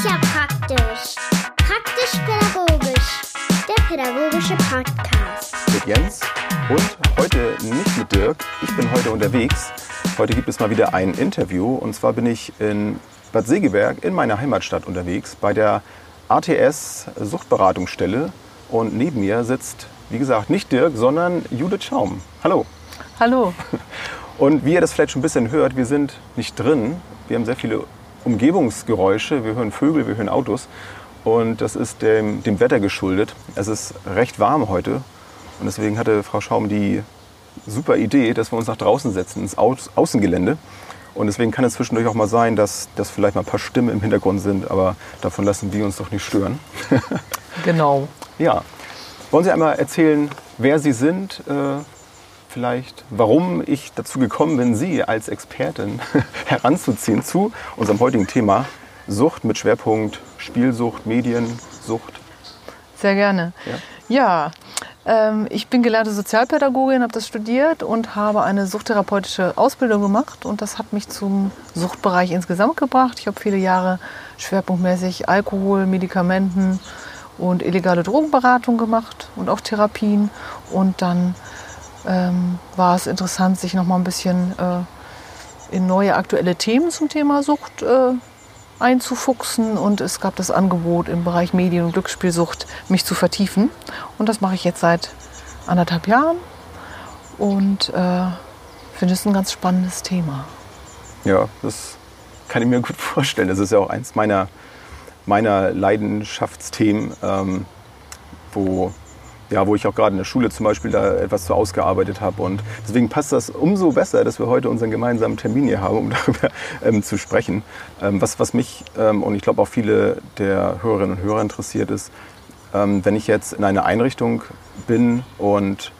ist ja praktisch. Praktisch-pädagogisch. Der pädagogische Podcast. Mit Jens und heute nicht mit Dirk. Ich bin heute unterwegs. Heute gibt es mal wieder ein Interview. Und zwar bin ich in Bad Segeberg in meiner Heimatstadt unterwegs bei der ATS Suchtberatungsstelle. Und neben mir sitzt, wie gesagt, nicht Dirk, sondern Judith Schaum. Hallo. Hallo. Und wie ihr das vielleicht schon ein bisschen hört, wir sind nicht drin. Wir haben sehr viele Umgebungsgeräusche. Wir hören Vögel, wir hören Autos. Und das ist dem, dem Wetter geschuldet. Es ist recht warm heute. Und deswegen hatte Frau Schaum die super Idee, dass wir uns nach draußen setzen, ins Au Außengelände. Und deswegen kann es zwischendurch auch mal sein, dass, dass vielleicht mal ein paar Stimmen im Hintergrund sind, aber davon lassen wir uns doch nicht stören. Genau. ja. Wollen Sie einmal erzählen, wer Sie sind, äh, vielleicht, warum ich dazu gekommen bin, Sie als Expertin heranzuziehen zu unserem heutigen Thema Sucht mit Schwerpunkt Spielsucht, Mediensucht. Sehr gerne. Ja, ähm, ich bin gelernte Sozialpädagogin, habe das studiert und habe eine suchttherapeutische Ausbildung gemacht. Und das hat mich zum Suchtbereich insgesamt gebracht. Ich habe viele Jahre schwerpunktmäßig Alkohol, Medikamenten und illegale Drogenberatung gemacht und auch Therapien. Und dann ähm, war es interessant, sich noch mal ein bisschen äh, in neue aktuelle Themen zum Thema Sucht äh, einzufuchsen und es gab das Angebot im Bereich Medien- und Glücksspielsucht, mich zu vertiefen. Und das mache ich jetzt seit anderthalb Jahren und äh, finde es ein ganz spannendes Thema. Ja, das kann ich mir gut vorstellen. Das ist ja auch eins meiner, meiner Leidenschaftsthemen, ähm, wo, ja, wo ich auch gerade in der Schule zum Beispiel da etwas zu ausgearbeitet habe. Und deswegen passt das umso besser, dass wir heute unseren gemeinsamen Termin hier haben, um darüber ähm, zu sprechen. Ähm, was, was mich ähm, und ich glaube auch viele der Hörerinnen und Hörer interessiert ist, ähm, wenn ich jetzt in einer Einrichtung bin und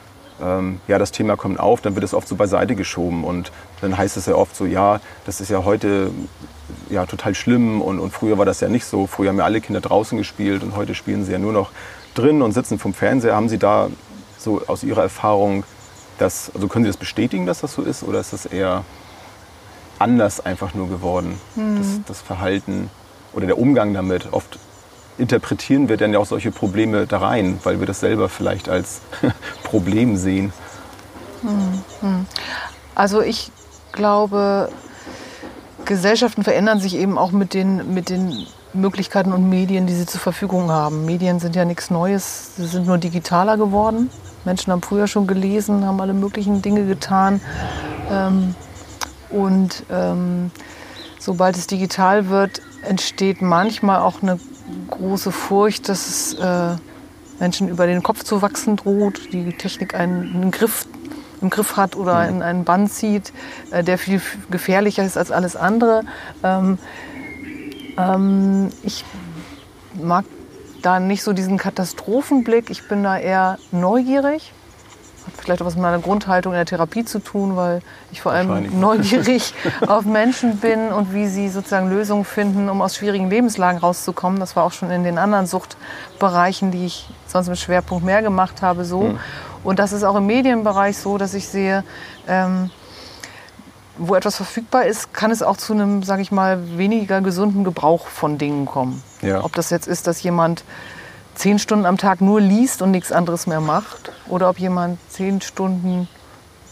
ähm, ja, das Thema kommt auf, dann wird es oft so beiseite geschoben und dann heißt es ja oft so, ja, das ist ja heute ja, total schlimm und, und früher war das ja nicht so. Früher haben ja alle Kinder draußen gespielt und heute spielen sie ja nur noch drin und sitzen vom Fernseher. Haben Sie da so aus Ihrer Erfahrung, das, also können Sie das bestätigen, dass das so ist oder ist das eher anders einfach nur geworden, das, das Verhalten oder der Umgang damit? Oft interpretieren wir dann ja auch solche Probleme da rein, weil wir das selber vielleicht als Problem sehen. Also ich glaube, Gesellschaften verändern sich eben auch mit den, mit den Möglichkeiten und Medien, die sie zur Verfügung haben. Medien sind ja nichts Neues, sie sind nur digitaler geworden. Menschen haben früher schon gelesen, haben alle möglichen Dinge getan. Ähm, und ähm, sobald es digital wird, entsteht manchmal auch eine große Furcht, dass es äh, Menschen über den Kopf zu wachsen droht, die Technik einen, einen Griff im Griff hat oder in einen Bann zieht, äh, der viel gefährlicher ist als alles andere. Ähm, ähm, ich mag da nicht so diesen Katastrophenblick. Ich bin da eher neugierig. Hat vielleicht auch was mit meiner Grundhaltung in der Therapie zu tun, weil ich vor allem neugierig auf Menschen bin und wie sie sozusagen Lösungen finden, um aus schwierigen Lebenslagen rauszukommen. Das war auch schon in den anderen Suchtbereichen, die ich sonst mit Schwerpunkt mehr gemacht habe, so. Und das ist auch im Medienbereich so, dass ich sehe, ähm, wo etwas verfügbar ist, kann es auch zu einem, sage ich mal, weniger gesunden Gebrauch von Dingen kommen. Ja. Ob das jetzt ist, dass jemand zehn Stunden am Tag nur liest und nichts anderes mehr macht, oder ob jemand zehn Stunden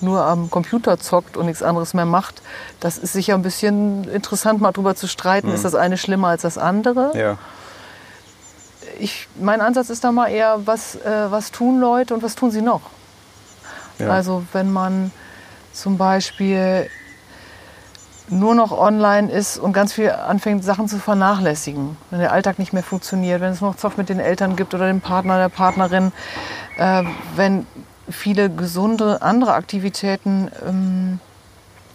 nur am Computer zockt und nichts anderes mehr macht, das ist sicher ein bisschen interessant, mal drüber zu streiten. Ist das eine schlimmer als das andere? Ja, Ich, mein Ansatz ist da mal eher, was, äh, was tun Leute und was tun sie noch? ja. Also wenn man zum Beispiel nur noch online ist und ganz viel anfängt, Sachen zu vernachlässigen, wenn der Alltag nicht mehr funktioniert, wenn es noch Zoff mit den Eltern gibt oder dem Partner, der Partnerin, äh, wenn viele gesunde andere Aktivitäten ähm,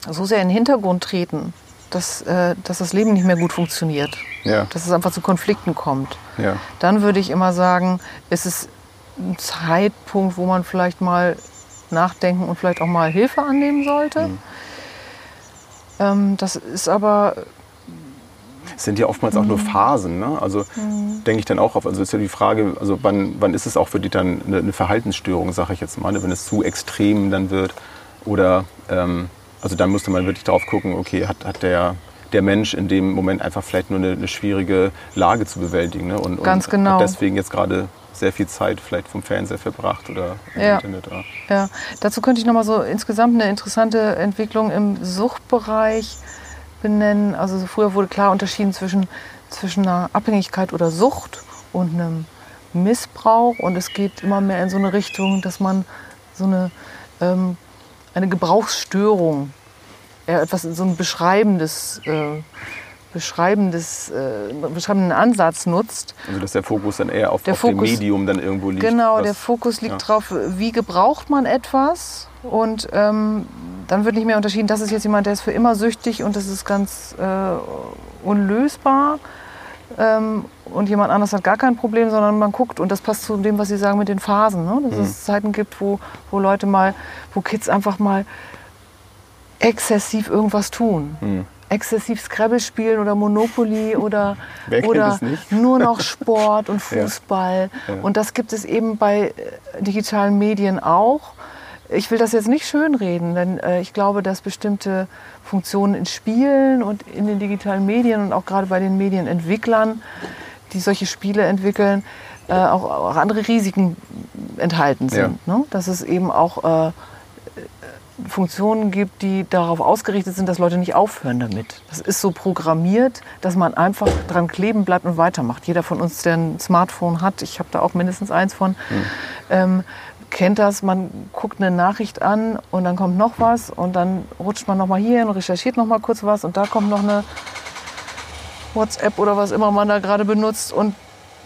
so sehr in den Hintergrund treten, dass, äh, dass das Leben nicht mehr gut funktioniert, ja, dass es einfach zu Konflikten kommt ja. dann würde ich immer sagen, es ist ein Zeitpunkt, wo man vielleicht mal nachdenken und vielleicht auch mal Hilfe annehmen sollte. Ähm, das ist aber, Es sind ja oftmals auch nur Phasen. Ne? Also denke ich dann auch auf. Also ist ja die Frage, also wann, wann ist es auch für die dann eine, eine Verhaltensstörung, sage ich jetzt mal, ne? wenn es zu extrem dann wird. Oder ähm, also dann müsste man wirklich darauf gucken, okay, hat, hat der, der Mensch in dem Moment einfach vielleicht nur eine, eine schwierige Lage zu bewältigen. Ne? Und, Ganz und genau. hat deswegen jetzt gerade sehr viel Zeit vielleicht vom Fernseher verbracht oder im Ja. Internet. Ja. Ja, dazu könnte ich nochmal so insgesamt eine interessante Entwicklung im Suchtbereich benennen. Also so früher wurde klar unterschieden zwischen, zwischen einer Abhängigkeit oder Sucht und einem Missbrauch. Und es geht immer mehr in so eine Richtung, dass man so eine, ähm, eine Gebrauchsstörung, eher etwas, so ein beschreibendes, äh, beschreibendes, äh, beschreibenden Ansatz nutzt. Also dass der Fokus dann eher auf, auf dem Fokus- Medium dann irgendwo liegt. Genau, was- der Fokus liegt ja. drauf, wie gebraucht man etwas. Und ähm, dann wird nicht mehr unterschieden, das ist jetzt jemand, der ist für immer süchtig und das ist ganz äh, unlösbar. Ähm, und jemand anderes hat gar kein Problem, sondern man guckt und das passt zu dem, was Sie sagen mit den Phasen. Ne? Dass es Zeiten gibt, wo, wo Leute mal, wo Kids einfach mal exzessiv irgendwas tun. Hm. Exzessiv Scrabble spielen oder Monopoly oder, oder nur noch Sport und Ja. Fußball. Ja. Und das gibt es eben bei äh, digitalen Medien auch. Ich will das jetzt nicht schönreden, denn äh, ich glaube, dass bestimmte Funktionen in Spielen und in den digitalen Medien und auch gerade bei den Medienentwicklern, die solche Spiele entwickeln, äh, auch, auch andere Risiken enthalten sind. Ne? Dass es eben auch äh, Funktionen gibt, die darauf ausgerichtet sind, dass Leute nicht aufhören damit. Das ist so programmiert, dass man einfach dran kleben bleibt und weitermacht. Jeder von uns, der ein Smartphone hat, ich habe da auch mindestens eins von, ähm, kennt das. Man guckt eine Nachricht an und dann kommt noch was und dann rutscht man noch mal hier hin und recherchiert noch mal kurz was und da kommt noch eine WhatsApp oder was immer man da gerade benutzt und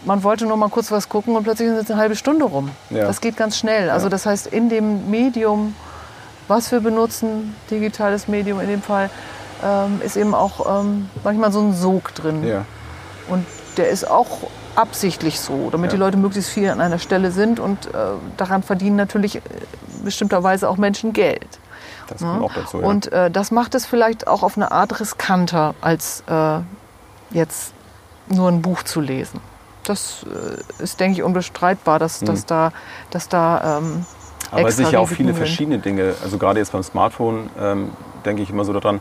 man wollte nur mal kurz was gucken und plötzlich ist es eine halbe Stunde rum. Ja. Das geht ganz schnell. Also das heißt, in dem Medium, was wir benutzen, digitales Medium in dem Fall, ähm, ist eben auch ähm, manchmal so ein Sog drin. Ja. Und der ist auch absichtlich so, damit Ja. die Leute möglichst viel an einer Stelle sind und äh, daran verdienen natürlich äh, bestimmterweise auch Menschen Geld. Das kommt auch dazu. Ja. Und äh, das macht es vielleicht auch auf eine Art riskanter, als äh, jetzt nur ein Buch zu lesen. Das äh, ist, denke ich, unbestreitbar, dass, dass da, dass da ähm, Aber extra sicher auch Risiken viele sind. verschiedene Dinge. Also gerade jetzt beim Smartphone ähm, denke ich immer so daran,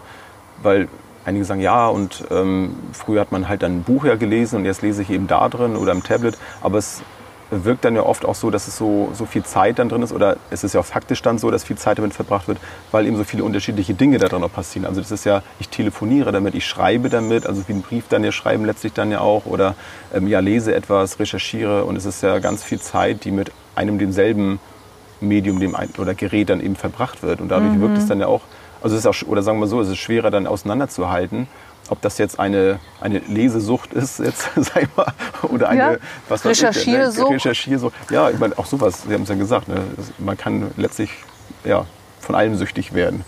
weil einige sagen, ja, und ähm, früher hat man halt dann ein Buch ja gelesen und jetzt lese ich eben da drin oder im Tablet. Aber es wirkt dann ja oft auch so, dass es so, so viel Zeit dann drin ist oder es ist ja auch faktisch dann so, dass viel Zeit damit verbracht wird, weil eben so viele unterschiedliche Dinge da drin auch passieren. Also das ist ja, ich telefoniere damit, ich schreibe damit, also wie einen Brief dann ja schreiben letztlich dann ja auch oder ähm, ja lese etwas, recherchiere und es ist ja ganz viel Zeit, die mit einem demselben Medium dem ein, oder Gerät dann eben verbracht wird und dadurch wirkt es dann ja auch, also es ist auch, oder sagen wir so, es ist schwerer dann auseinanderzuhalten, ob das jetzt eine, eine Lesesucht ist, jetzt sag ich mal, oder eine Ja, was weiß ich, Recherchiersucht. eine Recherchiersucht. Ja, ich meine, auch sowas, Sie haben es ja gesagt, ne? Man kann letztlich ja, von allem süchtig werden.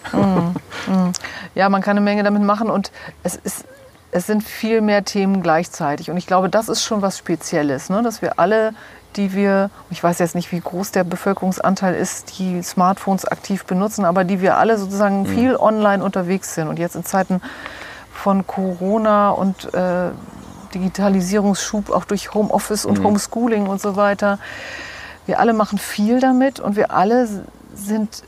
Ja, man kann eine Menge damit machen und es, ist, es sind viel mehr Themen gleichzeitig. Und ich glaube, das ist schon was Spezielles, ne? dass wir alle, die wir, ich weiß jetzt nicht, wie groß der Bevölkerungsanteil ist, die Smartphones aktiv benutzen, aber die wir alle sozusagen viel online unterwegs sind. Und jetzt in Zeiten von Corona und äh, Digitalisierungsschub auch durch Homeoffice und Homeschooling und so weiter. Wir alle machen viel damit und wir alle sind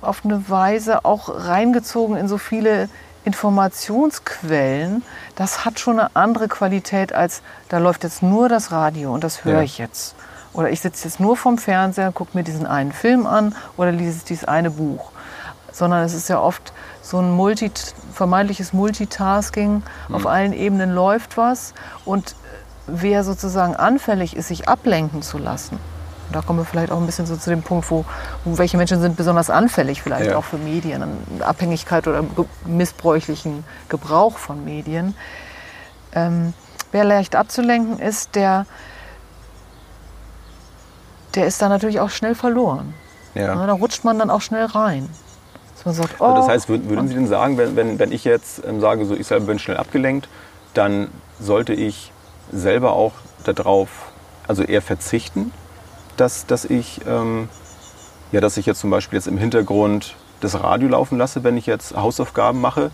auf eine Weise auch reingezogen in so viele Informationsquellen. Das hat schon eine andere Qualität als, da läuft jetzt nur das Radio und das höre Ja. ich jetzt. Oder ich sitze jetzt nur vorm Fernseher, gucke mir diesen einen Film an oder lese dieses eine Buch. Sondern es ist ja oft so ein Multi, vermeintliches Multitasking. Auf allen Ebenen läuft was. Und wer sozusagen anfällig ist, sich ablenken zu lassen, und da kommen wir vielleicht auch ein bisschen so zu dem Punkt, wo, wo welche Menschen sind besonders anfällig vielleicht Ja. auch für Medien, Abhängigkeit oder ge missbräuchlichen Gebrauch von Medien. Ähm, wer leicht abzulenken ist, der, der ist da natürlich auch schnell verloren. Ja. Ja, da rutscht man dann auch schnell rein. Dass man sagt, oh, Also das heißt, würden, würden Sie denn sagen, wenn, wenn, wenn ich jetzt ähm, sage, so ich selber bin schnell abgelenkt, dann sollte ich selber auch darauf, also eher verzichten, dass, dass ich ähm, ja, dass ich jetzt zum Beispiel jetzt im Hintergrund das Radio laufen lasse, wenn ich jetzt Hausaufgaben mache?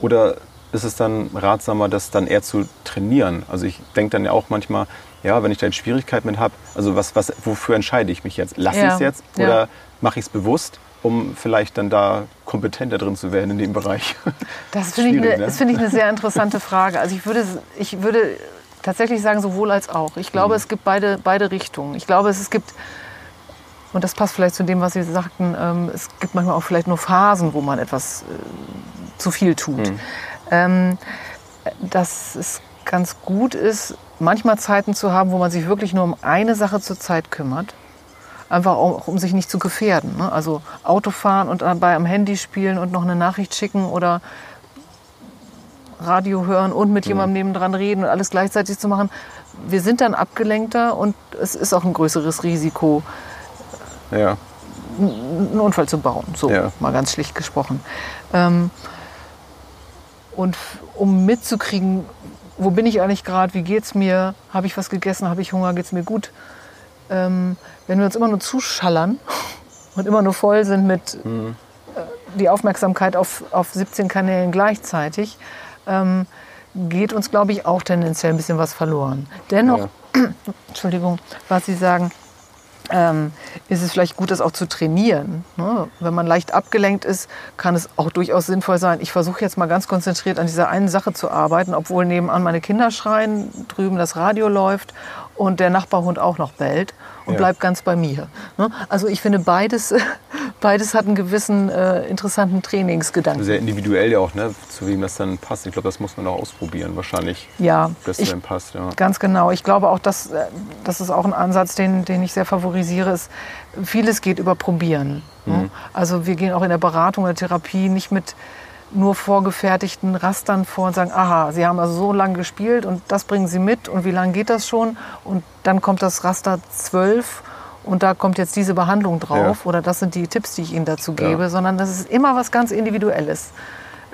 Oder ist es dann ratsamer, das dann eher zu trainieren? Also ich denke dann ja auch manchmal, ja, wenn ich da jetzt Schwierigkeiten mit habe, also was, was, wofür entscheide ich mich jetzt? Lasse Ja, ich es jetzt ja. oder mache ich es bewusst? um vielleicht dann da kompetenter drin zu werden in dem Bereich? Das finde ich, eine- ne? das finde ich eine sehr interessante Frage. Also ich würde, ich würde tatsächlich sagen, sowohl als auch. Ich glaube, Mhm. es gibt beide, beide Richtungen. Ich glaube, es, es gibt, und das passt vielleicht zu dem, was Sie sagten, ähm, es gibt manchmal auch vielleicht nur Phasen, wo man etwas äh, zu viel tut. Mhm. Ähm, dass es ganz gut ist, manchmal Zeiten zu haben, wo man sich wirklich nur um eine Sache zur Zeit kümmert. Einfach auch, um sich nicht zu gefährden. Ne? Also Autofahren und dabei am Handy spielen und noch eine Nachricht schicken oder Radio hören und mit jemandem nebendran reden und alles gleichzeitig zu machen. Wir sind dann abgelenkter und es ist auch ein größeres Risiko, Ja, einen Unfall zu bauen. So, Ja. mal ganz schlicht gesprochen. Ähm, und um mitzukriegen, wo bin ich eigentlich gerade, wie geht's mir, habe ich was gegessen, habe ich Hunger, geht's mir gut. Ähm, wenn wir uns immer nur zuschallern und immer nur voll sind mit äh, die Aufmerksamkeit auf, auf 17 Kanälen gleichzeitig, ähm, geht uns, glaube ich, auch tendenziell ein bisschen was verloren. Dennoch, Entschuldigung, was Sie sagen, ähm, ist es vielleicht gut, das auch zu trainieren. Ne? Wenn man leicht abgelenkt ist, kann es auch durchaus sinnvoll sein. Ich versuche jetzt mal ganz konzentriert an dieser einen Sache zu arbeiten, obwohl nebenan meine Kinder schreien, drüben das Radio läuft und der Nachbarhund auch noch bellt und Ja. bleibt ganz bei mir. Ne? Also ich finde, beides, beides hat einen gewissen äh, interessanten Trainingsgedanken. sehr individuell ja auch, ne? zu wem das dann passt. Ich glaube, das muss man auch ausprobieren, wahrscheinlich, Ja, das ich, passt. Ja. Ganz genau. Ich glaube auch, dass äh, das ist auch ein Ansatz, den, den ich sehr favorisiere. Ist, vieles geht über Probieren. ne? Also wir gehen auch in der Beratung oder Therapie nicht mit nur vorgefertigten Rastern vor und sagen, aha, Sie haben also so lange gespielt und das bringen Sie mit und wie lange geht das schon? Und dann kommt das Raster 12 und da kommt jetzt diese Behandlung drauf oder das sind die Tipps, die ich Ihnen dazu gebe, Ja. sondern das ist immer was ganz Individuelles.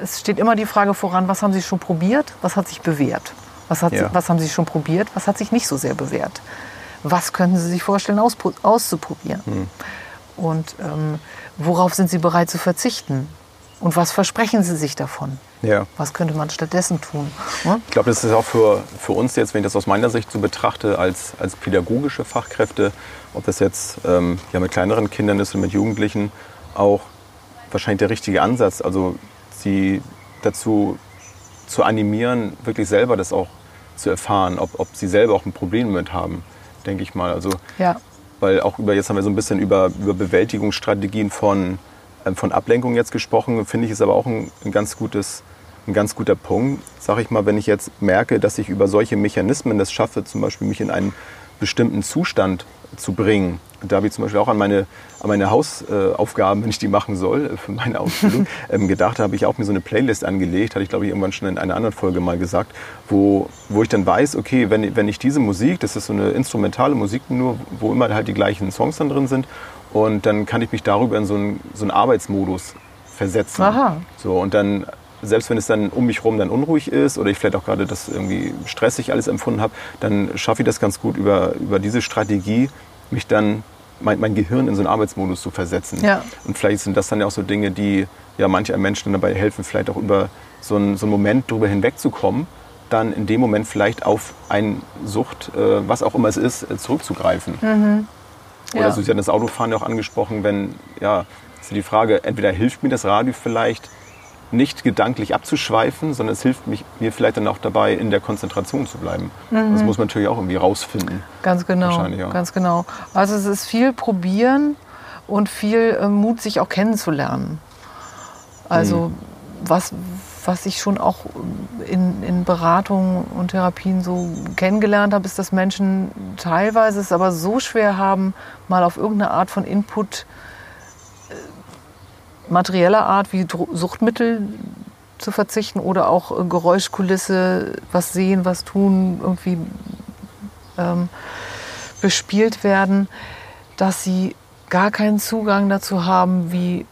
Es steht immer die Frage voran, was haben Sie schon probiert, was hat sich bewährt? Was, hat, Ja. was haben Sie schon probiert, was hat sich nicht so sehr bewährt? Was können Sie sich vorstellen auszuprobieren? Und ähm, worauf sind Sie bereit zu verzichten? Und was versprechen Sie sich davon? Ja. Was könnte man stattdessen tun? Ne? Ich glaube, das ist auch für, für uns jetzt, wenn ich das aus meiner Sicht so betrachte, als, als pädagogische Fachkräfte, ob das jetzt ähm, ja, mit kleineren Kindern ist und mit Jugendlichen, auch wahrscheinlich der richtige Ansatz. Also sie dazu zu animieren, wirklich selber das auch zu erfahren, ob, ob sie selber auch ein Problem damit haben, denke ich mal. Also Ja, weil auch über, jetzt haben wir so ein bisschen über, über Bewältigungsstrategien von, von Ablenkung jetzt gesprochen, finde ich es aber auch ein, ein, ganz gutes, ein ganz guter Punkt, sage ich mal, wenn ich jetzt merke, dass ich über solche Mechanismen das schaffe, zum Beispiel mich in einen bestimmten Zustand zu bringen. Da habe ich zum Beispiel auch an meine, an meine Hausaufgaben, wenn ich die machen soll, äh, für meine Ausbildung, ähm, gedacht, da habe ich auch mir so eine Playlist angelegt, hatte ich glaube ich irgendwann schon in einer anderen Folge mal gesagt, wo, wo ich dann weiß, okay, wenn, wenn ich diese Musik, das ist so eine instrumentale Musik nur, wo immer halt die gleichen Songs dann drin sind, und dann kann ich mich darüber in so einen, so einen Arbeitsmodus versetzen. Aha. So, und dann, selbst wenn es dann um mich herum dann unruhig ist oder ich vielleicht auch gerade das irgendwie stressig alles empfunden habe, dann schaffe ich das ganz gut über, über diese Strategie, mich dann mein, mein Gehirn in so einen Arbeitsmodus zu versetzen. Ja. Und vielleicht sind das dann ja auch so Dinge, die ja manche Menschen dabei helfen, vielleicht auch über so einen, so einen Moment drüber hinwegzukommen, dann in dem Moment vielleicht auf eine Sucht, äh, was auch immer es ist, äh, zurückzugreifen. Oder Ja. so, Sie hatten das Autofahren ja auch angesprochen, wenn, ja, ist ja die Frage, entweder hilft mir das Radio vielleicht nicht gedanklich abzuschweifen, sondern es hilft mich, mir vielleicht dann auch dabei, in der Konzentration zu bleiben. Das muss man natürlich auch irgendwie rausfinden. Ganz genau, ganz genau. Also es ist viel probieren und viel äh, Mut, sich auch kennenzulernen. Also Mhm. was, was ich schon auch in, in Beratungen und Therapien so kennengelernt habe, ist, dass Menschen teilweise es aber so schwer haben, mal auf irgendeine Art von Input äh, materieller Art wie Suchtmittel zu verzichten oder auch äh, Geräuschkulisse, was sehen, was tun, irgendwie ähm, bespielt werden, dass sie gar keinen Zugang dazu haben, wie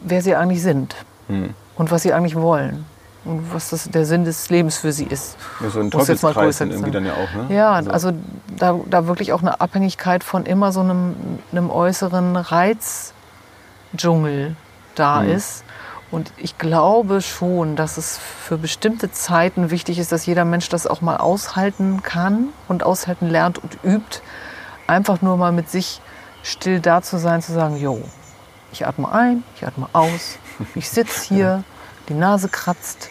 wer sie eigentlich sind Hm. Und was sie eigentlich wollen und was das, der Sinn des Lebens für sie ist. Ja, so ein Teufelskreis irgendwie sein. dann ja auch, ne? Ja, also da, da wirklich auch eine Abhängigkeit von immer so einem, einem äußeren Reizdschungel da Mhm. ist. Und ich glaube schon, dass es für bestimmte Zeiten wichtig ist, dass jeder Mensch das auch mal aushalten kann und aushalten lernt und übt. Einfach nur mal mit sich still da zu sein, zu sagen, jo, Ich atme ein, ich atme aus. Ich sitze hier, die Nase kratzt.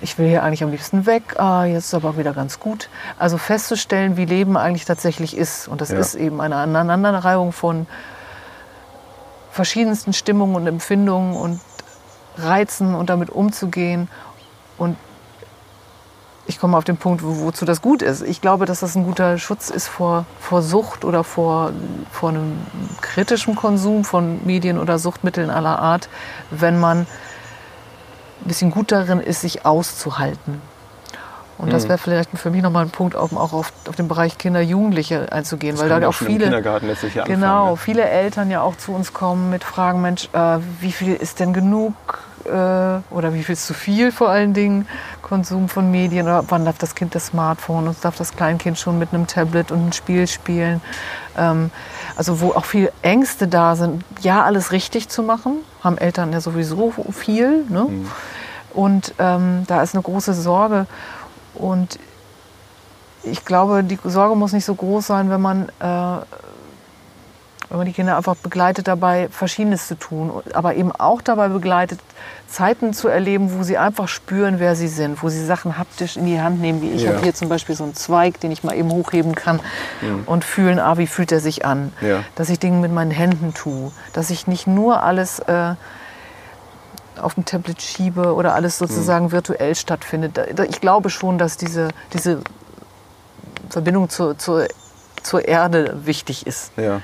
Ich will hier eigentlich am liebsten weg. Ah, jetzt ist aber wieder ganz gut. Also festzustellen, wie Leben eigentlich tatsächlich ist. Und das Ja. ist eben eine Aneinanderreihung von verschiedensten Stimmungen und Empfindungen und Reizen und damit umzugehen. Und ich komme auf den Punkt, wo, wozu das gut ist. Ich glaube, dass das ein guter Schutz ist vor, vor Sucht oder vor, vor einem kritischen Konsum von Medien oder Suchtmitteln aller Art, wenn man ein bisschen gut darin ist, sich auszuhalten. Und das wäre vielleicht für mich nochmal ein Punkt, auch auf, auf den Bereich Kinder, Jugendliche einzugehen, weil kann da auch viele, Kindergarten letztlich ja Genau, anfangen, ne? viele Eltern ja auch zu uns kommen mit Fragen, Mensch, äh, wie viel ist denn genug äh, oder wie viel ist zu viel vor allen Dingen Konsum von Medien oder wann darf das Kind das Smartphone und darf das Kleinkind schon mit einem Tablet und einem Spiel spielen. Ähm, also wo auch viel Ängste da sind, ja alles richtig zu machen, haben Eltern ja sowieso viel. Ne? Und ähm, da ist eine große Sorge und ich glaube, die Sorge muss nicht so groß sein, wenn man, äh, wenn man die Kinder einfach begleitet dabei, Verschiedenes zu tun, aber eben auch dabei begleitet, Zeiten zu erleben, wo sie einfach spüren, wer sie sind, wo sie Sachen haptisch in die Hand nehmen, wie ich Ja. habe hier zum Beispiel so einen Zweig, den ich mal eben hochheben kann und fühlen, ah, wie fühlt er sich an, Ja. dass ich Dinge mit meinen Händen tue, dass ich nicht nur alles äh, auf dem Tablet schiebe oder alles sozusagen virtuell stattfindet. Ich glaube schon, dass diese, diese Verbindung zur, zur, zur Erde wichtig ist. Ja.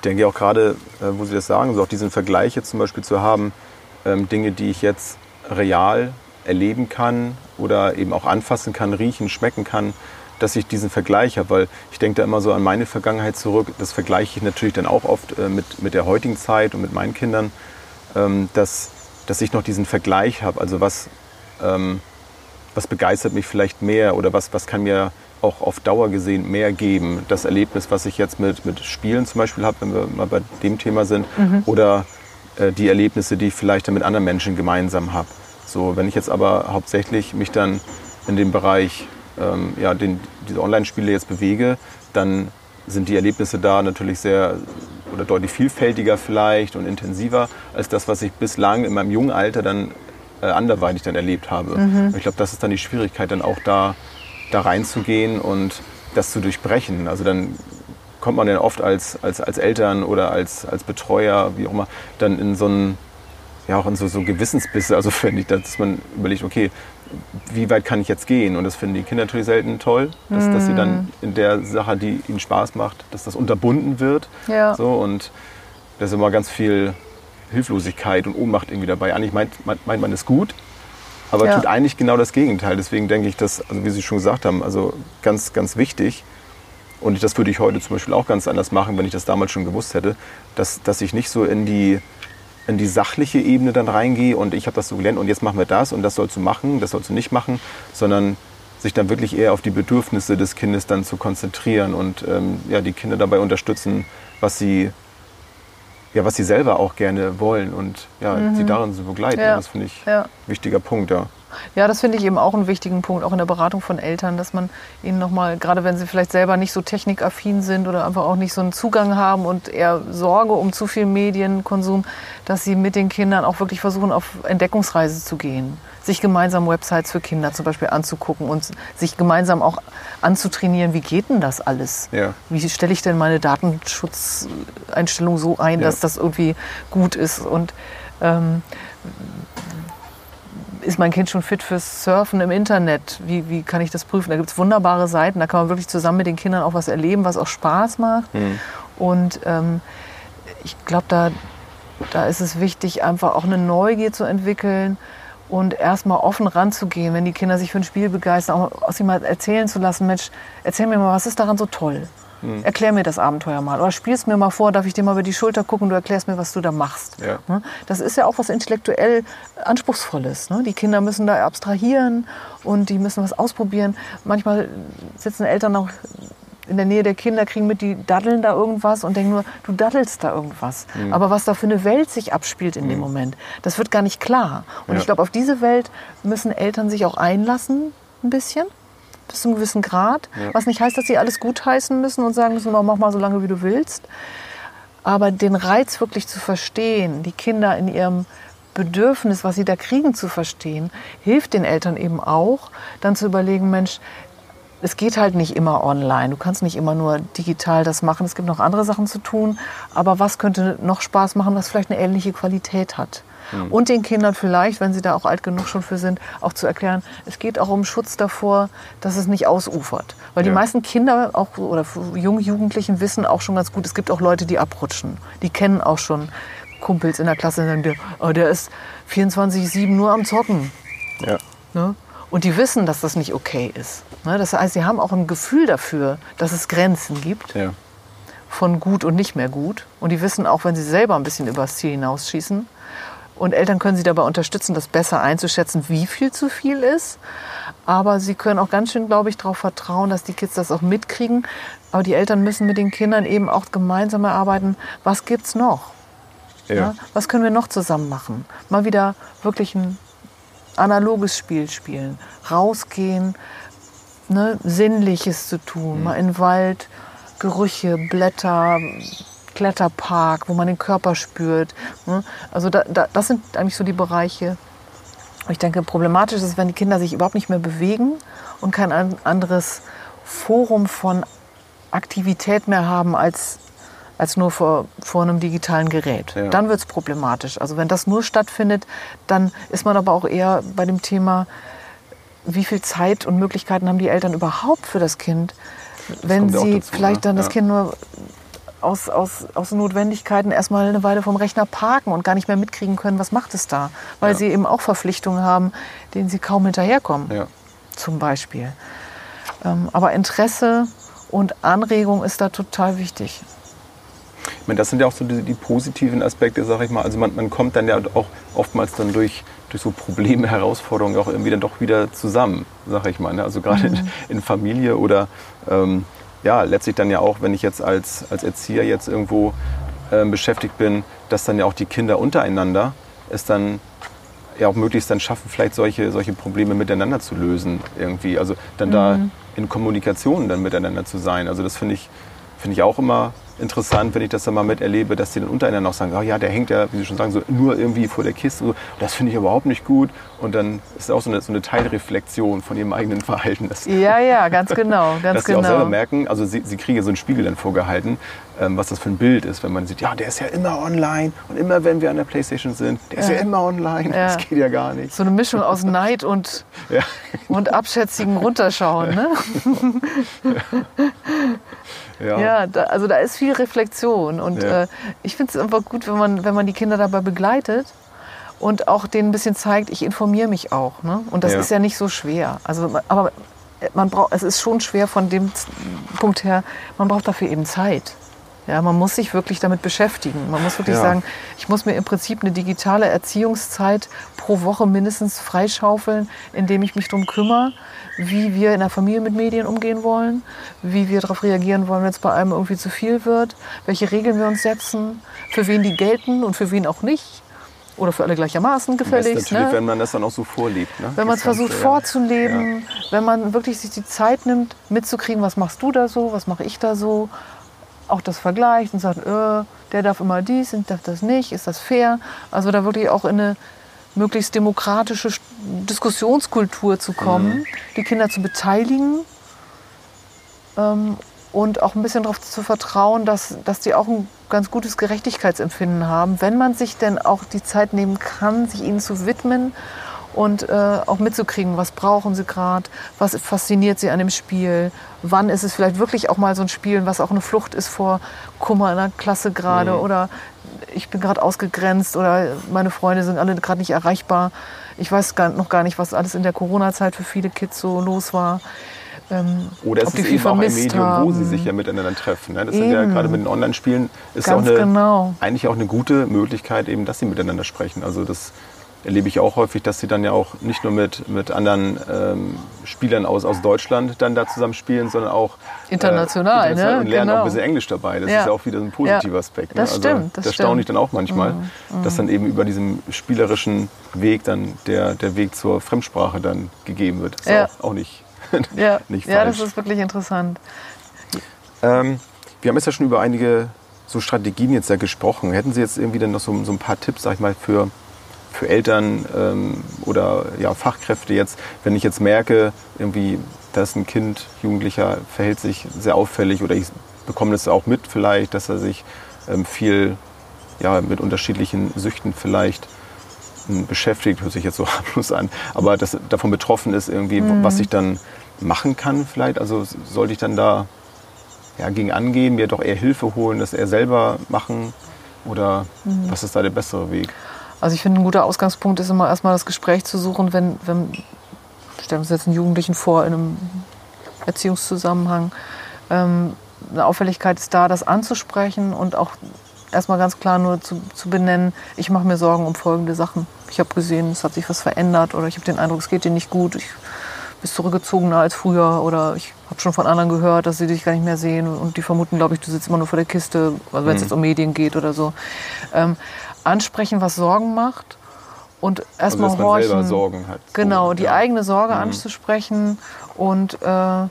Ich denke auch gerade, äh, wo Sie das sagen, so auch diesen Vergleich jetzt zum Beispiel zu haben, ähm, Dinge, die ich jetzt real erleben kann oder eben auch anfassen kann, riechen, schmecken kann, dass ich diesen Vergleich habe, weil ich denke da immer so an meine Vergangenheit zurück. Das vergleiche ich natürlich dann auch oft äh, mit, mit der heutigen Zeit und mit meinen Kindern, ähm, dass, dass ich noch diesen Vergleich habe. Also was, ähm, was begeistert mich vielleicht mehr oder was, was kann mir auch auf Dauer gesehen mehr geben. Das Erlebnis, was ich jetzt mit, mit Spielen zum Beispiel habe, wenn wir mal bei dem Thema sind, oder äh, die Erlebnisse, die ich vielleicht dann mit anderen Menschen gemeinsam habe. So, wenn ich jetzt aber hauptsächlich mich dann in dem Bereich ähm, ja, den, diese Online-Spiele jetzt bewege, dann sind die Erlebnisse da natürlich sehr oder deutlich vielfältiger vielleicht und intensiver als das, was ich bislang in meinem jungen Alter dann äh, anderweitig dann erlebt habe. Und ich glaube, das ist dann die Schwierigkeit, dann auch da, da reinzugehen und das zu durchbrechen. Also dann kommt man dann oft als, als, als Eltern oder als, als Betreuer, wie auch immer, dann in so einen, ja auch in so, so Gewissensbisse, also finde ich, dass man überlegt, okay, wie weit kann ich jetzt gehen? Und das finden die Kinder natürlich selten toll, dass, dass sie dann in der Sache, die ihnen Spaß macht, dass das unterbunden wird. Ja. So, und da ist immer ganz viel Hilflosigkeit und Ohnmacht irgendwie dabei. Eigentlich meint, meint, meint man es gut, aber Ja. tut eigentlich genau das Gegenteil. Deswegen denke ich, dass, also wie Sie schon gesagt haben, also ganz, ganz wichtig, und das würde ich heute zum Beispiel auch ganz anders machen, wenn ich das damals schon gewusst hätte, dass, dass ich nicht so in die, in die sachliche Ebene dann reingehe und ich habe das so gelernt und jetzt machen wir das und das sollst du machen, das sollst du nicht machen, sondern sich dann wirklich eher auf die Bedürfnisse des Kindes dann zu konzentrieren und ähm, ja, die Kinder dabei unterstützen, was sie, ja, was sie selber auch gerne wollen und ja, sie darin zu begleiten. Mhm. Ja. Das finde ich Ja. ein wichtiger Punkt, ja. Ja, das finde ich eben auch einen wichtigen Punkt, auch in der Beratung von Eltern, dass man ihnen nochmal, gerade wenn sie vielleicht selber nicht so technikaffin sind oder einfach auch nicht so einen Zugang haben und eher Sorge um zu viel Medienkonsum, dass sie mit den Kindern auch wirklich versuchen, auf Entdeckungsreise zu gehen. Sich gemeinsam Websites für Kinder zum Beispiel anzugucken und sich gemeinsam auch anzutrainieren, wie geht denn das alles? Ja. Wie stelle ich denn meine Datenschutzeinstellung so ein, Ja. dass das irgendwie gut ist? Und ähm, ist mein Kind schon fit fürs Surfen im Internet? Wie, wie kann ich das prüfen? Da gibt es wunderbare Seiten, da kann man wirklich zusammen mit den Kindern auch was erleben, was auch Spaß macht. Und ähm, ich glaube, da, da ist es wichtig, einfach auch eine Neugier zu entwickeln und erstmal offen ranzugehen, wenn die Kinder sich für ein Spiel begeistern, auch aus ihm mal erzählen zu lassen, Mensch, erzähl mir mal, was ist daran so toll? Erklär mir das Abenteuer mal. Oder spiel's mir mal vor, darf ich dir mal über die Schulter gucken, du erklärst mir, was du da machst. Ja. Ne? Das ist ja auch was intellektuell Anspruchsvolles. Ne? Die Kinder müssen da abstrahieren und die müssen was ausprobieren. Manchmal sitzen Eltern auch in der Nähe der Kinder, kriegen mit, die daddeln da irgendwas und denken nur, du daddelst da irgendwas. Mhm. Aber was da für eine Welt sich abspielt in dem Moment, das wird gar nicht klar. Und Ja. ich glaube, auf diese Welt müssen Eltern sich auch einlassen, ein bisschen. Bis zu einem gewissen Grad. Was nicht heißt, dass sie alles gutheißen müssen und sagen müssen, mach mal so lange, wie du willst. Aber den Reiz wirklich zu verstehen, die Kinder in ihrem Bedürfnis, was sie da kriegen, zu verstehen, hilft den Eltern eben auch, dann zu überlegen, Mensch, es geht halt nicht immer online. Du kannst nicht immer nur digital das machen. Es gibt noch andere Sachen zu tun. Aber was könnte noch Spaß machen, was vielleicht eine ähnliche Qualität hat? Mhm. Und den Kindern vielleicht, wenn sie da auch alt genug schon für sind, auch zu erklären, es geht auch um Schutz davor, dass es nicht ausufert. Weil ja. die meisten Kinder auch oder jungen Jugendlichen wissen auch schon ganz gut, es gibt auch Leute, die abrutschen. Die kennen auch schon Kumpels in der Klasse, und sagen, oh, der ist 24-7 nur am Zocken. Ja. Ne? Und die wissen, dass das nicht okay ist. Ne? Das heißt, sie haben auch ein Gefühl dafür, dass es Grenzen gibt. Ja. Von gut und nicht mehr gut. Und die wissen auch, wenn sie selber ein bisschen übers Ziel hinausschießen. Und Eltern können sie dabei unterstützen, das besser einzuschätzen, wie viel zu viel ist. Aber sie können auch ganz schön, glaube ich, darauf vertrauen, dass die Kids das auch mitkriegen. Aber die Eltern müssen mit den Kindern eben auch gemeinsam erarbeiten, was gibt es noch? Ja. Ja? Was können wir noch zusammen machen? Mal wieder wirklich ein analoges Spiel spielen, rausgehen, ne, Sinnliches zu tun, mhm. mal in den Wald, Gerüche, Blätter, Kletterpark, wo man den Körper spürt. Ne? Also da, da, das sind eigentlich so die Bereiche. Ich denke, problematisch ist, wenn die Kinder sich überhaupt nicht mehr bewegen und kein anderes Forum von Aktivität mehr haben als als nur vor, vor einem digitalen Gerät. Ja. Dann wird es problematisch. Also wenn das nur stattfindet, dann ist man aber auch eher bei dem Thema, wie viel Zeit und Möglichkeiten haben die Eltern überhaupt für das Kind, das wenn sie dazu, vielleicht ne? dann ja. das Kind nur aus, aus, aus Notwendigkeiten erstmal eine Weile vom Rechner parken und gar nicht mehr mitkriegen können, was macht es da. Weil ja. sie eben auch Verpflichtungen haben, denen sie kaum hinterherkommen. Ja. Zum Beispiel. Ähm, aber Interesse und Anregung ist da total wichtig. Ich meine, das sind ja auch so die, die positiven Aspekte, sage ich mal. Also man, man, kommt dann ja auch oftmals dann durch, durch so Probleme, Herausforderungen auch irgendwie dann doch wieder zusammen, sage ich mal. Ne? Also gerade mhm. in, in, Familie oder ähm, ja, letztlich dann ja auch, wenn ich jetzt als, als Erzieher jetzt irgendwo ähm, beschäftigt bin, dass dann ja auch die Kinder untereinander es dann ja auch möglichst dann schaffen, vielleicht solche, solche Probleme miteinander zu lösen irgendwie. Also dann mhm. da in Kommunikation dann miteinander zu sein. Also das finde ich, finde ich auch immer interessant, wenn ich das dann mal miterlebe, dass die dann untereinander auch sagen, oh ja, der hängt ja, wie Sie schon sagen, so nur irgendwie vor der Kiste. So. Das finde ich überhaupt nicht gut. Und dann ist es auch so eine, so eine Teilreflexion von ihrem eigenen Verhalten. Das, ja, ja, ganz genau. Ganz dass genau. sie auch selber merken, also sie, sie kriegen ja so einen Spiegel dann vorgehalten, ähm, was das für ein Bild ist, wenn man sieht, ja, der ist ja immer online und immer, wenn wir an der Playstation sind, der ist ja, immer online. Ja. Das geht ja gar nicht. So eine Mischung aus Neid und, ja. und abschätzigem Runterschauen. Ne? Ja, ja da, also da ist viel Reflexion. Und ja. äh, ich finde es einfach gut, wenn man, wenn man die Kinder dabei begleitet und auch denen ein bisschen zeigt, ich informiere mich auch. Ne? Und das ja. ist ja nicht so schwer. Also, aber man braucht, es ist schon schwer von dem Punkt her, man braucht dafür eben Zeit. Ja, man muss sich wirklich damit beschäftigen. Man muss wirklich ja. sagen, ich muss mir im Prinzip eine digitale Erziehungszeit pro Woche mindestens freischaufeln, indem ich mich darum kümmere, wie wir in der Familie mit Medien umgehen wollen, wie wir darauf reagieren wollen, wenn es bei einem irgendwie zu viel wird, welche Regeln wir uns setzen, für wen die gelten und für wen auch nicht. Oder für alle gleichermaßen gefälligst. Natürlich, ne? wenn man das dann auch so vorlebt. Ne? Wenn man es versucht ja. vorzuleben, ja. wenn man wirklich sich die Zeit nimmt, mitzukriegen, was machst du da so, was mache ich da so, auch das vergleicht und sagt, äh, der darf immer dies und darf das nicht, ist das fair? Also da wirklich auch in eine möglichst demokratische Diskussionskultur zu kommen, mhm. die Kinder zu beteiligen ähm, und auch ein bisschen darauf zu vertrauen, dass, dass die auch ein ganz gutes Gerechtigkeitsempfinden haben, wenn man sich denn auch die Zeit nehmen kann, sich ihnen zu widmen und äh, auch mitzukriegen, was brauchen sie gerade, was fasziniert sie an dem Spiel, wann ist es vielleicht wirklich auch mal so ein Spiel, was auch eine Flucht ist vor Kummer in der Klasse gerade mhm. oder ich bin gerade ausgegrenzt oder meine Freunde sind alle gerade nicht erreichbar. Ich weiß gar, noch gar nicht, was alles in der Corona-Zeit für viele Kids so los war. Ähm, Oder es ist eben auch ein Medium, haben. wo sie sich ja miteinander treffen. Ne? Das eben. sind ja gerade mit den Online-Spielen ist auch eine, genau. eigentlich auch eine gute Möglichkeit, eben, dass sie miteinander sprechen. Also das erlebe ich auch häufig, dass sie dann ja auch nicht nur mit, mit anderen ähm, Spielern aus, aus Deutschland dann da zusammen spielen, sondern auch international, äh, international ne? und lernen genau. auch ein bisschen Englisch dabei. Das ja. ist ja auch wieder ein positiver ja. Aspekt. Ne? Das also, stimmt. Das, das staune ich dann auch manchmal, mhm. mhm. dass dann eben über diesem spielerischen Weg dann der, der Weg zur Fremdsprache dann gegeben wird. Das ist ja. auch, auch nicht, ja. nicht falsch. Ja, das ist wirklich interessant. Ähm, wir haben jetzt ja schon über einige so Strategien jetzt ja gesprochen. Hätten Sie jetzt irgendwie dann noch so, so ein paar Tipps, sag ich mal, für, für Eltern ähm, oder ja, Fachkräfte jetzt, wenn ich jetzt merke, irgendwie, dass ein Kind, Jugendlicher verhält sich sehr auffällig oder ich bekomme das auch mit vielleicht, dass er sich ähm, viel ja, mit unterschiedlichen Süchten vielleicht ähm, beschäftigt, hört sich jetzt so harmlos an, aber dass davon betroffen ist irgendwie, Mhm. was ich dann machen kann vielleicht. Also sollte ich dann da ja, gegen angehen, mir doch eher Hilfe holen, das eher selber machen oder Mhm. was ist da der bessere Weg? Also ich finde, ein guter Ausgangspunkt ist immer erstmal das Gespräch zu suchen, wenn, wenn stellen wir uns jetzt einen Jugendlichen vor in einem Erziehungszusammenhang, ähm, eine Auffälligkeit ist da, das anzusprechen und auch erstmal ganz klar nur zu, zu benennen, ich mache mir Sorgen um folgende Sachen. Ich habe gesehen, es hat sich was verändert oder ich habe den Eindruck, es geht dir nicht gut, ich bist zurückgezogener als früher oder ich habe schon von anderen gehört, dass sie dich gar nicht mehr sehen und die vermuten, glaube ich, du sitzt immer nur vor der Kiste, also wenn es jetzt um Medien geht oder so. Ähm, ansprechen, was Sorgen macht und erstmal also, dass man horchen. selber Sorgen hat. Genau, die ja. eigene Sorge Mhm. anzusprechen und äh,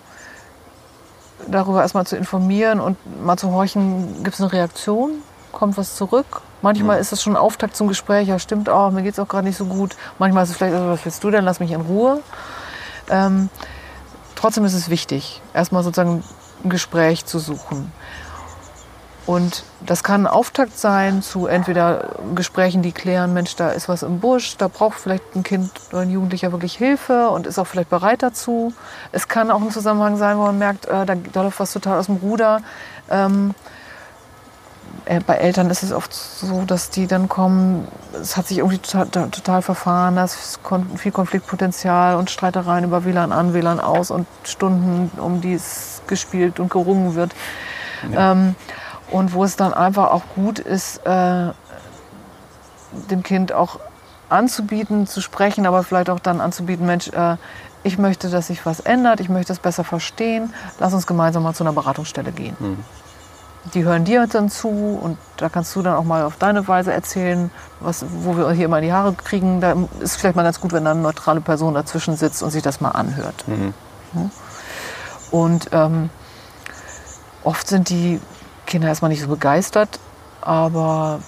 darüber erstmal zu informieren und mal zu horchen, gibt es eine Reaktion, kommt was zurück. Manchmal Mhm. ist es schon ein Auftakt zum Gespräch, ja stimmt auch, mir geht es auch gerade nicht so gut. Manchmal ist es vielleicht, also, was willst du denn, lass mich in Ruhe. Ähm, trotzdem ist es wichtig, erstmal sozusagen ein Gespräch zu suchen. Und das kann ein Auftakt sein zu entweder Gesprächen, die klären, Mensch, da ist was im Busch, da braucht vielleicht ein Kind oder ein Jugendlicher wirklich Hilfe und ist auch vielleicht bereit dazu. Es kann auch ein Zusammenhang sein, wo man merkt, äh, da, da läuft was total aus dem Ruder. Ähm, äh, bei Eltern ist es oft so, dass die dann kommen, es hat sich irgendwie total, total verfahren, da ist viel Konfliktpotenzial und Streitereien über WLAN an, WLAN aus und Stunden, um die es gespielt und gerungen wird. Ähm, und wo es dann einfach auch gut ist, äh, dem Kind auch anzubieten, zu sprechen, aber vielleicht auch dann anzubieten, Mensch, äh, ich möchte, dass sich was ändert, ich möchte es besser verstehen, lass uns gemeinsam mal zu einer Beratungsstelle gehen. Die hören dir dann zu und da kannst du dann auch mal auf deine Weise erzählen, was, wo wir hier immer in die Haare kriegen. Da ist vielleicht mal ganz gut, wenn da eine neutrale Person dazwischen sitzt und sich das mal anhört. Ja. Und ähm, oft sind die Kinder erstmal nicht so begeistert, aber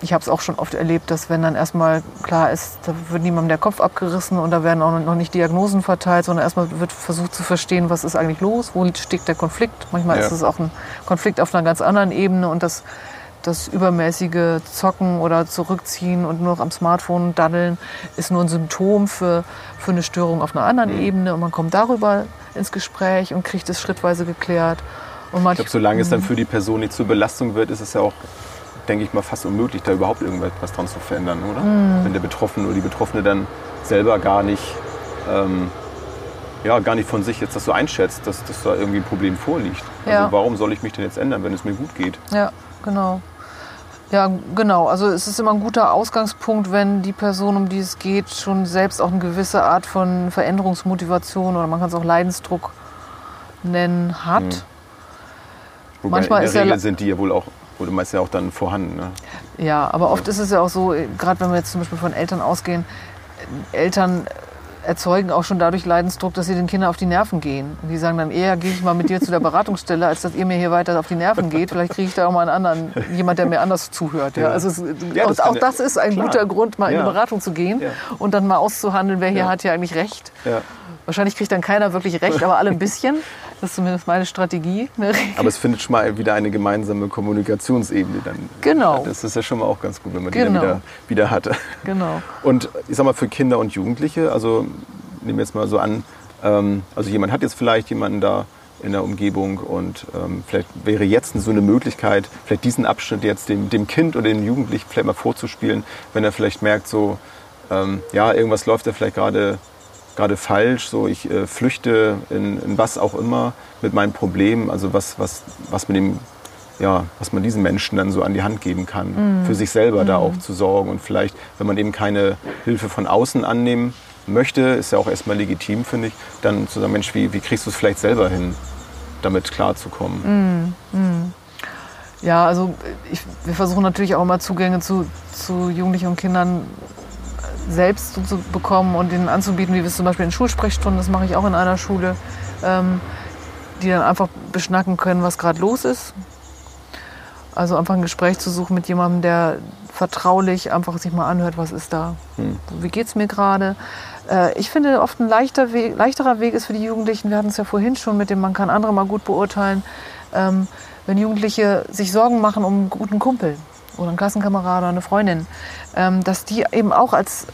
ich habe es auch schon oft erlebt, dass wenn dann erstmal klar ist, da wird niemandem der Kopf abgerissen und da werden auch noch nicht Diagnosen verteilt, sondern erstmal wird versucht zu verstehen, was ist eigentlich los, wo steckt der Konflikt. Manchmal Ja. ist es auch ein Konflikt auf einer ganz anderen Ebene und das, das übermäßige Zocken oder Zurückziehen und nur noch am Smartphone daddeln ist nur ein Symptom für, für eine Störung auf einer anderen Ebene und man kommt darüber ins Gespräch und kriegt es schrittweise geklärt. Und Ich glaube, solange es dann für die Person nicht zur Belastung wird, ist es ja auch, denke ich mal, fast unmöglich, da überhaupt irgendwas dran zu verändern, oder? Mhm. Wenn der Betroffene oder die Betroffene dann selber gar nicht, ähm, ja, gar nicht von sich jetzt das so einschätzt, dass, dass da irgendwie ein Problem vorliegt. Ja. Also warum soll ich mich denn jetzt ändern, wenn es mir gut geht? Ja, genau. Ja, genau. Also es ist immer ein guter Ausgangspunkt, wenn die Person, um die es geht, schon selbst auch eine gewisse Art von Veränderungsmotivation oder man kann es auch Leidensdruck nennen, hat. Mhm. Wobei Manchmal in der ja Regel la- sind die ja wohl auch, oder meist ja auch dann vorhanden. Ne? Ja, aber oft ist es ja auch so, gerade wenn wir jetzt zum Beispiel von Eltern ausgehen, Eltern erzeugen auch schon dadurch Leidensdruck, dass sie den Kindern auf die Nerven gehen. Und die sagen dann eher, gehe ich mal mit dir zu der Beratungsstelle, als dass ihr mir hier weiter auf die Nerven geht. Vielleicht kriege ich da auch mal einen anderen, jemand, der mir anders zuhört. Ja. Ja. Also es, Ja, das auch, ja- das ist ein klar. guter Grund, mal in Ja. eine Beratung zu gehen Ja. und dann mal auszuhandeln, wer hier Ja. hat hier eigentlich recht. Ja. Wahrscheinlich kriegt dann keiner wirklich recht, aber alle ein bisschen. Das ist zumindest meine Strategie. Ne? Aber es findet schon mal wieder eine gemeinsame Kommunikationsebene dann. Genau. Das ist ja schon mal auch ganz gut, wenn man Genau. die dann wieder, wieder hat. Genau. Und ich sag mal, für Kinder und Jugendliche, also nehmen wir jetzt mal so an, ähm, also jemand hat jetzt vielleicht jemanden da in der Umgebung und ähm, vielleicht wäre jetzt so eine Möglichkeit, vielleicht diesen Abschnitt jetzt dem, dem Kind oder dem Jugendlichen vielleicht mal vorzuspielen, wenn er vielleicht merkt, so, ähm, ja, irgendwas läuft da vielleicht gerade gerade falsch, so ich äh, flüchte in, in was auch immer mit meinem Problem, also was, was, was mit dem ja, was man diesen Menschen dann so an die Hand geben kann, für sich selber da auch zu sorgen und vielleicht, wenn man eben keine Hilfe von außen annehmen möchte, ist ja auch erstmal legitim, finde ich, dann zu sagen, Mensch, wie, wie kriegst du es vielleicht selber hin, damit klarzukommen? Ja, also ich, wir versuchen natürlich auch immer Zugänge zu, zu Jugendlichen und Kindern selbst zu, bekommen und ihnen anzubieten, wie wir es zum Beispiel in Schulsprechstunden, das mache ich auch in einer Schule, ähm, die dann einfach beschnacken können, was gerade los ist. Also einfach ein Gespräch zu suchen mit jemandem, der vertraulich einfach sich mal anhört, was ist da, wie geht es mir gerade. Äh, ich finde, oft ein leichter Weg, leichterer Weg ist für die Jugendlichen, wir hatten es ja vorhin schon mit dem, man kann andere mal gut beurteilen, ähm, wenn Jugendliche sich Sorgen machen um einen guten Kumpel oder einen Klassenkamerad oder eine Freundin, ähm, dass die eben auch als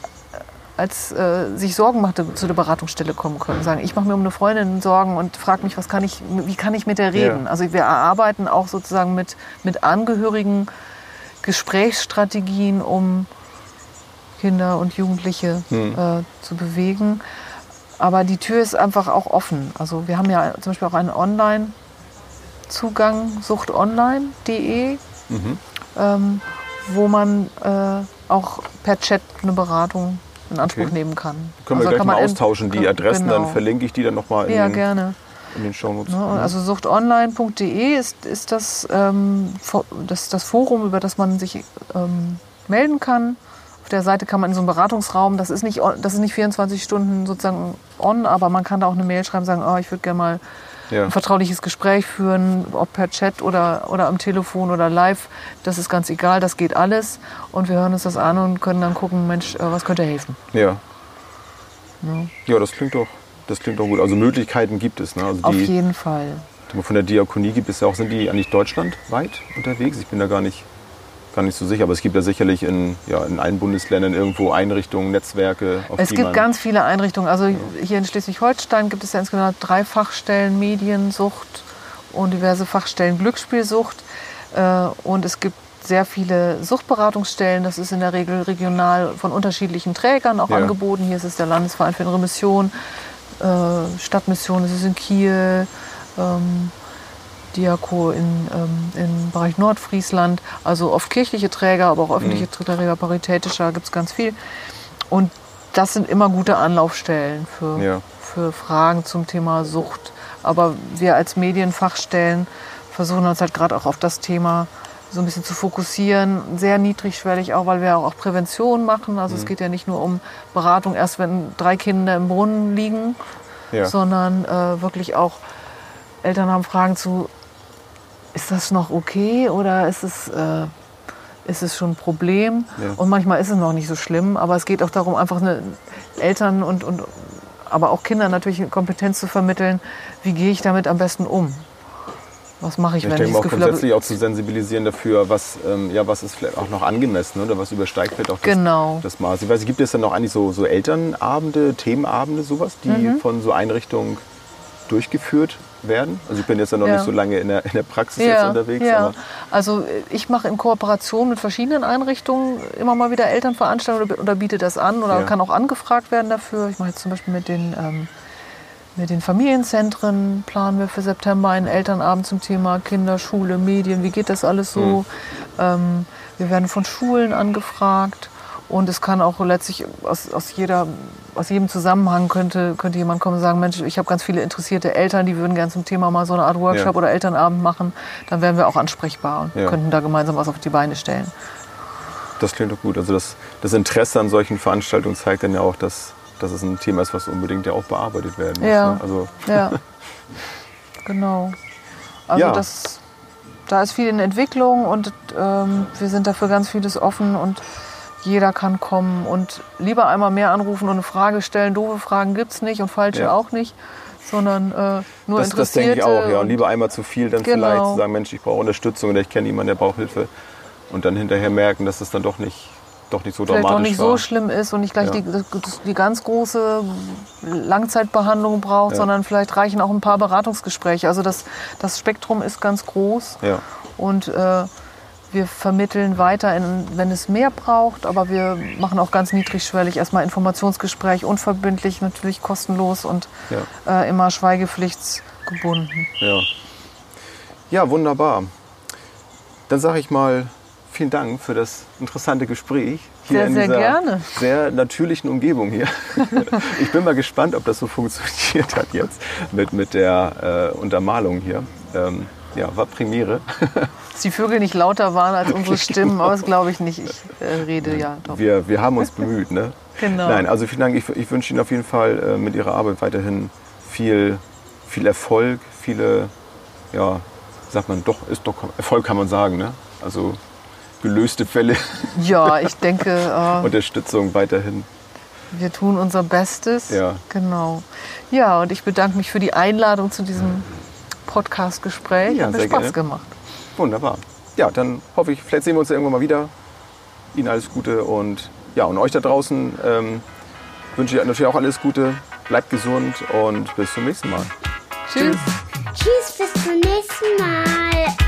als äh, sich Sorgen machte, zu der Beratungsstelle kommen können. Sagen, ich mache mir um eine Freundin Sorgen und frage mich, was kann ich, wie kann ich mit der reden? Ja. Also wir erarbeiten auch sozusagen mit, mit Angehörigen Gesprächsstrategien, um Kinder und Jugendliche äh, zu bewegen. Aber die Tür ist einfach auch offen. Also wir haben ja zum Beispiel auch einen Online-Zugang, suchtonline.de, ähm, wo man äh, auch per Chat eine Beratung in Anspruch Okay. nehmen kann. Können wir Also gleich kann mal austauschen, die Adressen, dann genau. verlinke ich die dann nochmal in, Ja, gerne. in den Shownotes. Ne? und Also suchtonline.de ist, ist das, ähm, das, das Forum, über das man sich ähm, melden kann. Auf der Seite kann man in so einen Beratungsraum, das ist nicht, das ist nicht 24 Stunden sozusagen on, aber man kann da auch eine Mail schreiben, sagen, oh, ich würde gerne mal ja. ein vertrauliches Gespräch führen, ob per Chat oder, oder am Telefon oder live. Das ist ganz egal, das geht alles. Und wir hören uns das an und können dann gucken, Mensch, äh, was könnte helfen. Ja. Ja, das klingt doch, das klingt doch gut. Also Möglichkeiten gibt es. Ne? Also Auf die, jeden Fall. von der Diakonie gibt es ja auch, sind die eigentlich deutschlandweit unterwegs? Ich bin da gar nicht, gar nicht so sicher, aber es gibt ja sicherlich in, ja, in allen Bundesländern irgendwo Einrichtungen, Netzwerke, Es gibt ganz viele Einrichtungen. Also hier in Schleswig-Holstein gibt es ja insgesamt drei Fachstellen Mediensucht und diverse Fachstellen Glücksspielsucht. Äh, Und es gibt sehr viele Suchtberatungsstellen. Das ist in der Regel regional von unterschiedlichen Trägern auch Ja. angeboten. Hier ist es der Landesverein für innere Mission, äh, Stadtmission ist es in Kiel, ähm, Diako in, ähm, im Bereich Nordfriesland. Also oft kirchliche Träger, aber auch öffentliche Träger, paritätischer gibt es ganz viel. Und das sind immer gute Anlaufstellen für, Ja. für Fragen zum Thema Sucht. Aber wir als Medienfachstellen versuchen uns halt gerade auch auf das Thema so ein bisschen zu fokussieren, sehr niedrigschwellig auch, weil wir auch Prävention machen. Also es geht ja nicht nur um Beratung erst, wenn drei Kinder im Brunnen liegen, ja. sondern äh, wirklich auch Eltern haben Fragen zu, ist das noch okay oder ist es, äh, ist es schon ein Problem? Ja. Und manchmal ist es noch nicht so schlimm, aber es geht auch darum, einfach eine Eltern und, und aber auch Kindern natürlich eine Kompetenz zu vermitteln, wie gehe ich damit am besten um? Was mache ich, Ich wenn denke ich das auch Gefühl habe, grundsätzlich auch zu sensibilisieren dafür, was, ähm, ja, was ist vielleicht auch noch angemessen oder was übersteigt vielleicht auch das, Genau. das Maß. Ich weiß, gibt es dann noch eigentlich so, so Elternabende, Themenabende, sowas, die Mhm. von so Einrichtungen durchgeführt werden? Also ich bin jetzt ja noch Ja. nicht so lange in der, in der Praxis jetzt unterwegs. Ja. Also ich mache in Kooperation mit verschiedenen Einrichtungen immer mal wieder Elternveranstaltungen oder, oder biete das an oder Ja. kann auch angefragt werden dafür. Ich mache jetzt zum Beispiel mit den, ähm, mit den Familienzentren, planen wir für September einen Elternabend zum Thema Kinder, Schule, Medien, wie geht das alles so. Ähm, wir werden von Schulen angefragt. Und es kann auch letztlich aus, aus, jeder, aus jedem Zusammenhang könnte, könnte jemand kommen und sagen, Mensch, ich habe ganz viele interessierte Eltern, die würden gerne zum Thema mal so eine Art Workshop Ja. oder Elternabend machen. Dann wären wir auch ansprechbar und Ja. könnten da gemeinsam was auf die Beine stellen. das klingt doch gut. Also das, das Interesse an solchen Veranstaltungen zeigt dann ja auch, dass, dass es ein Thema ist, was unbedingt ja auch bearbeitet werden muss. Ja. Ne? Also, Ja, genau. Also Ja. das, da ist viel in Entwicklung und ähm, wir sind dafür ganz vieles offen und jeder kann kommen und lieber einmal mehr anrufen und eine Frage stellen. Doofe Fragen gibt es nicht und falsche Ja. auch nicht, sondern äh, nur das, das Interessierte. denke ich auch, ja. Und lieber einmal zu viel, dann Genau. vielleicht zu sagen, Mensch, ich brauche Unterstützung oder ich kenne jemanden, der braucht Hilfe. Und dann hinterher merken, dass es dann doch nicht, doch nicht so vielleicht dramatisch auch nicht war. so schlimm ist und nicht gleich Ja. die, die, die ganz große Langzeitbehandlung braucht, Ja. sondern vielleicht reichen auch ein paar Beratungsgespräche. Also das, das Spektrum ist ganz groß Ja. und äh, wir vermitteln weiter, in, wenn es mehr braucht, aber wir machen auch ganz niedrigschwellig erstmal Informationsgespräch, unverbindlich, natürlich kostenlos und Ja. äh, immer schweigepflichtsgebunden. Ja. ja, wunderbar. Dann sage ich mal vielen Dank für das interessante Gespräch. Hier Sehr, in sehr gerne. sehr natürlichen Umgebung hier. ich bin mal gespannt, ob das so funktioniert hat jetzt mit, mit der äh, Untermalung hier. Ähm, ja, war Premiere. Dass die Vögel nicht lauter waren als unsere Stimmen, aber das glaube ich nicht. Ich äh, rede ja doch. Wir, wir haben uns bemüht. Ne? Genau. Nein, also vielen Dank. Ich, ich wünsche Ihnen auf jeden Fall äh, mit Ihrer Arbeit weiterhin viel, viel Erfolg, viele, ja, sagt man doch, ist doch Erfolg kann man sagen. Ne? Also gelöste Fälle, Ja, ich denke, äh, Unterstützung weiterhin. wir tun unser Bestes. Ja. Genau. Ja, und ich bedanke mich für die Einladung zu diesem Podcast-Gespräch. Ja, Hat mir Spaß gerne. gemacht. Wunderbar. Ja, dann hoffe ich, vielleicht sehen wir uns ja irgendwann mal wieder. Ihnen alles Gute und ja, und euch da draußen ähm, wünsche ich natürlich auch alles Gute. Bleibt gesund und bis zum nächsten Mal. Tschüss. Tschüss, bis zum nächsten Mal.